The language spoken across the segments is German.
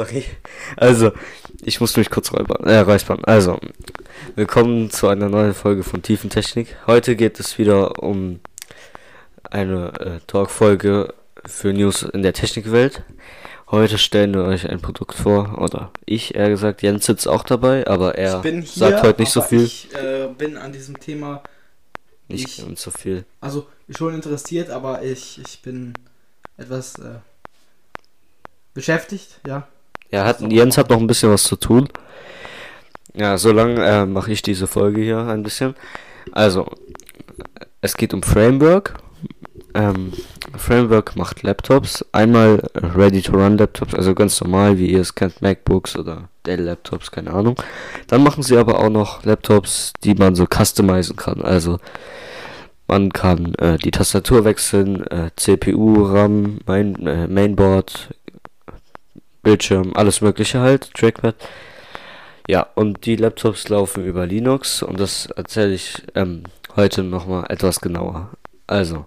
Sorry. Also, ich muss mich kurz räubern, äh, räuspern. Also, willkommen zu einer neuen Folge von Tiefentechnik. Heute geht es wieder um eine äh, Talkfolge für News in der Technikwelt. Heute stellen wir euch ein Produkt vor, oder ich eher gesagt, Jens sitzt auch dabei, aber er hier, sagt heute nicht so viel. Ich äh, bin an diesem Thema nicht ich- so viel. also schon interessiert, aber ich, ich bin etwas äh, beschäftigt, ja. Ja, hat, Jens hat noch ein bisschen was zu tun. Ja, solange äh, mache ich diese Folge hier ein bisschen. Also, es geht um Framework. Ähm, Framework macht Laptops. Einmal Ready-to-Run-Laptops, also ganz normal, wie ihr es kennt, MacBooks oder Dell-Laptops, keine Ahnung. Dann machen sie aber auch noch Laptops, die man so customizen kann. Also, man kann äh, die Tastatur wechseln, äh, CPU, RAM, Main, äh, Mainboard, Bildschirm, alles mögliche halt, Trackpad. Ja, und die Laptops laufen über Linux und das erzähle ich ähm, heute nochmal etwas genauer. Also,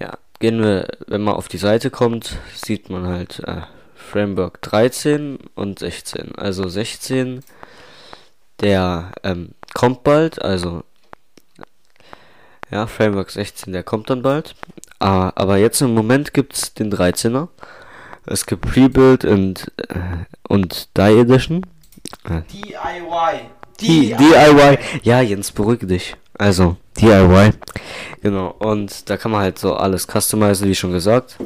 ja, gehen wir, wenn man auf die Seite kommt, sieht man halt äh, Framework 13 und 16. Also 16, der ähm, kommt bald, also ja, Framework 16, der kommt dann bald. Ah, aber jetzt im Moment gibt's den 13er. Es gibt Pre-Build und, äh, und Die Edition. DIY. Die DIY. Ja, Jens, beruhige dich. Also, DIY. Genau. Und da kann man halt so alles customizen, wie schon gesagt.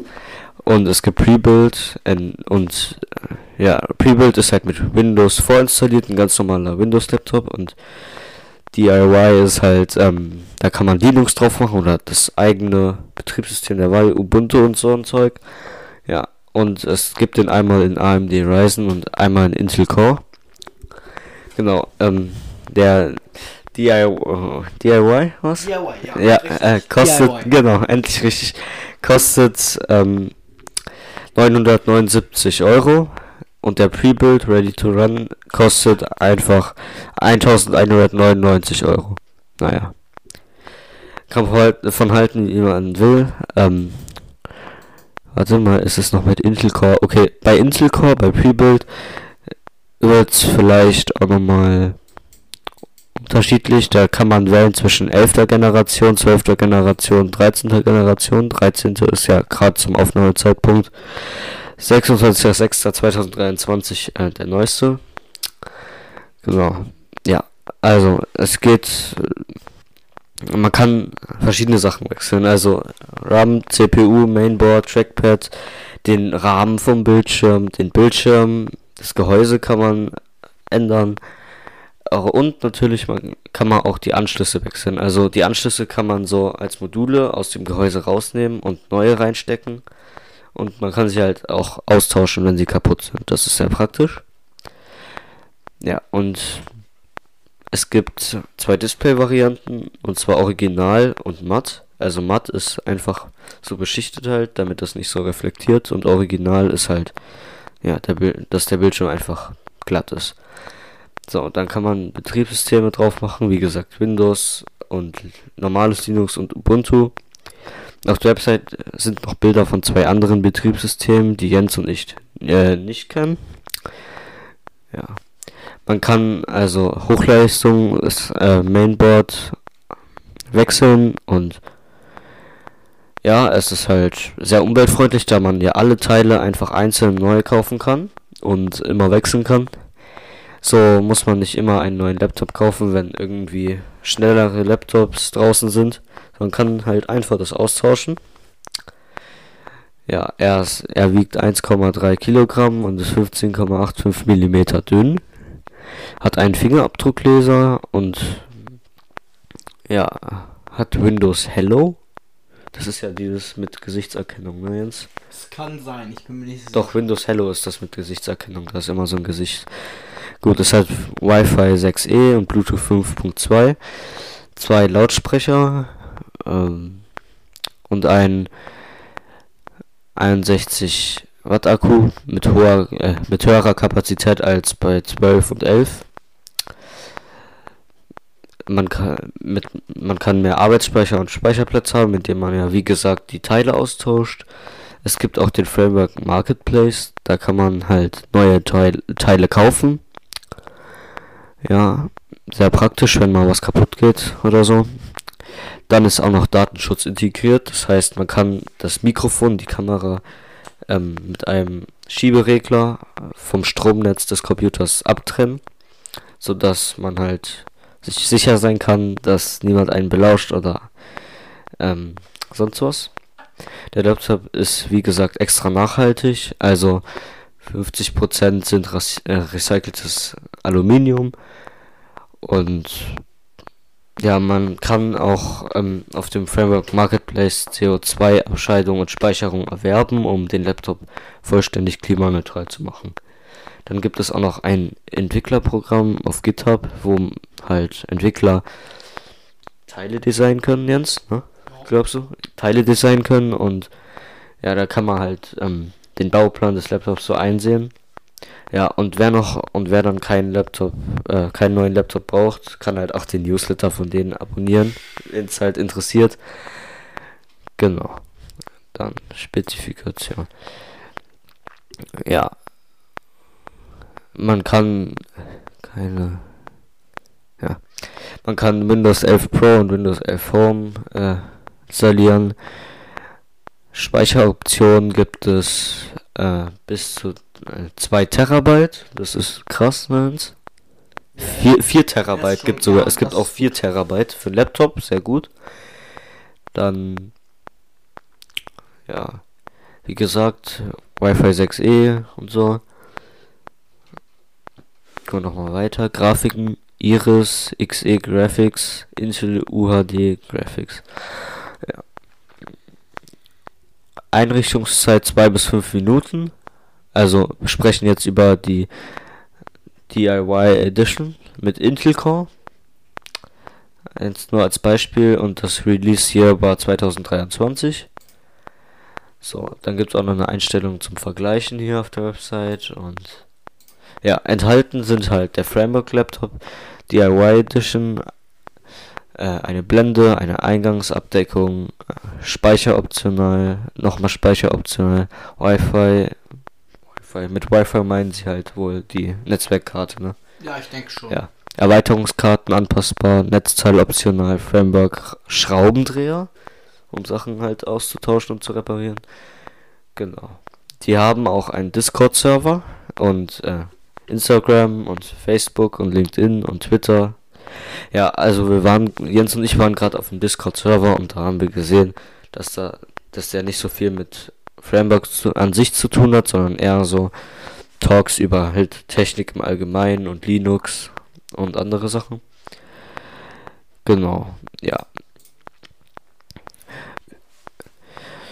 Und es gibt Pre-Build und, und äh, ja, Pre-Build ist halt mit Windows vorinstalliert, ein ganz normaler Windows-Laptop und DIY ist halt, ähm, da kann man Linux drauf machen oder das eigene Betriebssystem der Wahl, Ubuntu und so ein Zeug. Und es gibt den einmal in AMD Ryzen und einmal in Intel Core. Genau, ähm, der DIY, DIY was? DIY, ja. Ja, äh, kostet, DIY. genau, endlich richtig, kostet ähm, 979 Euro und der Pre-Build Ready to Run kostet einfach 1199 Euro. Naja. Kann man halt davon halten, wie man will. Ähm, warte mal, ist es noch mit Intel Core? Okay, bei Intel Core, bei Pre-Build wird es vielleicht auch nochmal unterschiedlich. Da kann man wählen zwischen 11. Generation, 12. Generation, 13. Generation. 13. ist ja gerade zum Aufnahmezeitpunkt 26.06.2023 äh, der neueste. Genau. Ja, also es geht. Man kann verschiedene Sachen wechseln. Also RAM, CPU, Mainboard, Trackpad, den Rahmen vom Bildschirm, den Bildschirm, das Gehäuse kann man ändern. Und natürlich kann man auch die Anschlüsse wechseln. Also die Anschlüsse kann man so als Module aus dem Gehäuse rausnehmen und neue reinstecken. Und man kann sie halt auch austauschen, wenn sie kaputt sind. Das ist sehr praktisch. Ja, und es gibt zwei Display-Varianten, und zwar Original und Matt. Also Matt ist einfach so beschichtet halt, damit das nicht so reflektiert. Und Original ist halt, ja, der dass der Bildschirm einfach glatt ist. So, dann kann man Betriebssysteme drauf machen, wie gesagt, Windows und normales Linux und Ubuntu. Auf der Website sind noch Bilder von zwei anderen Betriebssystemen, die Jens und ich äh, nicht kennen. Man kann also Hochleistung, das äh, Mainboard wechseln und ja, es ist halt sehr umweltfreundlich, da man ja alle Teile einfach einzeln neu kaufen kann und immer wechseln kann. So muss man nicht immer einen neuen Laptop kaufen, wenn irgendwie schnellere Laptops draußen sind. Man kann halt einfach das austauschen. Ja, er, ist, er wiegt 1,3 Kilogramm und ist 15,85 Millimeter dünn. Hat einen Fingerabdruckleser und ja, hat Windows Hello. Das ist ja dieses mit Gesichtserkennung, ne Jens? Es kann sein, ich bin mir nicht sicher. Doch, Windows Hello ist das mit Gesichtserkennung. Da ist immer so ein Gesicht. Gut, es hat Wi-Fi 6E und Bluetooth 5.2. Zwei Lautsprecher ähm, und ein 61 Watt Akku mit hoher äh, mit höherer Kapazität als bei 12 und 11. Man kann mit man kann mehr Arbeitsspeicher und Speicherplatz haben, mit dem man ja wie gesagt die Teile austauscht. es gibt auch den Framework Marketplace, da kann man halt neue Teil Teile kaufen. Ja, sehr praktisch, wenn mal was kaputt geht oder so. Dann ist auch noch Datenschutz integriert, das heißt, man kann das Mikrofon, die Kamera ähm, mit einem Schieberegler vom Stromnetz des Computers abtrennen, sodass man halt sich sicher sein kann, dass niemand einen belauscht oder ähm, sonst was. Der Laptop ist wie gesagt extra nachhaltig, also 50% sind äh, recyceltes Aluminium und ja, man kann auch ähm, auf dem Framework Marketplace CO2-Abscheidung und Speicherung erwerben, um den Laptop vollständig klimaneutral zu machen. Dann gibt es auch noch ein Entwicklerprogramm auf GitHub, wo halt Entwickler Teile designen können, Jens, ne? Glaubst du? Teile designen können und ja, da kann man halt ähm, den Bauplan des Laptops so einsehen. Ja, und wer noch und wer dann keinen Laptop, äh, keinen neuen Laptop braucht, kann halt auch den Newsletter von denen abonnieren, wenn es halt interessiert. Genau. Dann Spezifikation. Ja. Man kann keine ja. Man kann Windows 11 Pro und Windows 11 Home äh, installieren. Speicheroptionen gibt es äh, bis zu 2 Terabyte. Das ist krass, Nans. 4, 4 Terabyte gibt sogar. Es gibt auch 4 Terabyte für Laptop, sehr gut. Dann, ja, wie gesagt, Wi-Fi 6E und so. Gehen wir nochmal weiter. Grafiken, Iris, XE Graphics, Intel UHD Graphics. Ja. Einrichtungszeit 2 bis 5 Minuten. Also wir sprechen jetzt über die DIY Edition mit Intel Core. Jetzt nur als Beispiel und das Release hier war 2023. So, dann gibt es auch noch eine Einstellung zum Vergleichen hier auf der Website und ja, enthalten sind halt der Framework Laptop, DIY Edition, eine Blende, eine Eingangsabdeckung, äh, Speicher optional, nochmal Speicher optional, Wi-Fi, Wi-Fi. Mit Wi-Fi meinen sie halt wohl die Netzwerkkarte, ne? Ja, ich denke schon. Ja. Erweiterungskarten anpassbar, Netzteil optional, Framework, Schraubendreher, um Sachen halt auszutauschen und zu reparieren. Genau. Die haben auch einen Discord-Server und äh, Instagram und Facebook und LinkedIn und Twitter. Ja, also wir waren, Jens und ich waren gerade auf dem Discord-Server und da haben wir gesehen, dass da, dass der nicht so viel mit Frameworks zu, an sich zu tun hat, sondern eher so Talks über halt Technik im Allgemeinen und Linux und andere Sachen. Genau, ja.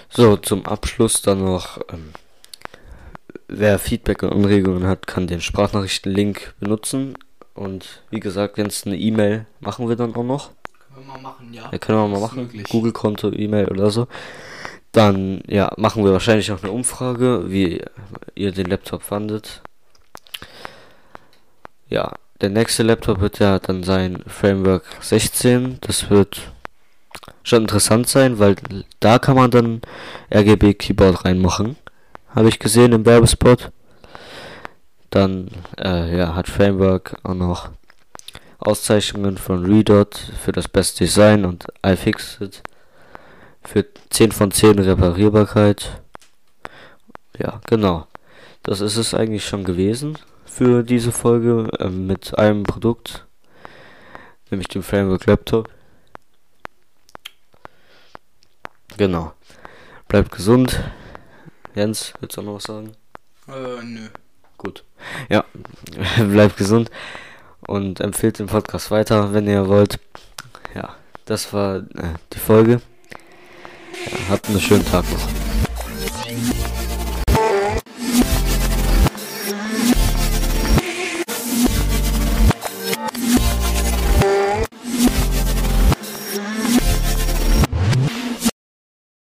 So, zum Abschluss dann noch, ähm, wer Feedback und Anregungen hat, kann den Sprachnachrichten-Link benutzen. Und wie gesagt, wenn es eine E-Mail machen wir dann auch noch. Können wir mal machen, ja. ja können wir mal machen. Google-Konto, E-Mail oder so. Dann ja, machen wir wahrscheinlich auch eine Umfrage, wie ihr den Laptop fandet. Ja, der nächste Laptop wird ja dann sein Framework 16. Das wird schon interessant sein, weil da kann man dann RGB Keyboard reinmachen. Habe ich gesehen im Werbespot. Dann äh, ja, hat Framework auch noch Auszeichnungen von Redot für das beste Design und iFixit für 10 von 10 Reparierbarkeit. Ja, genau. Das ist es eigentlich schon gewesen für diese Folge äh, mit einem Produkt, nämlich dem Framework Laptop. Genau. Bleibt gesund. Jens, willst du noch was sagen? Äh, nö. Gut. Ja, bleibt gesund und empfehlt den Podcast weiter, wenn ihr wollt. Ja, das war äh, die Folge. Ja, habt einen schönen Tag noch.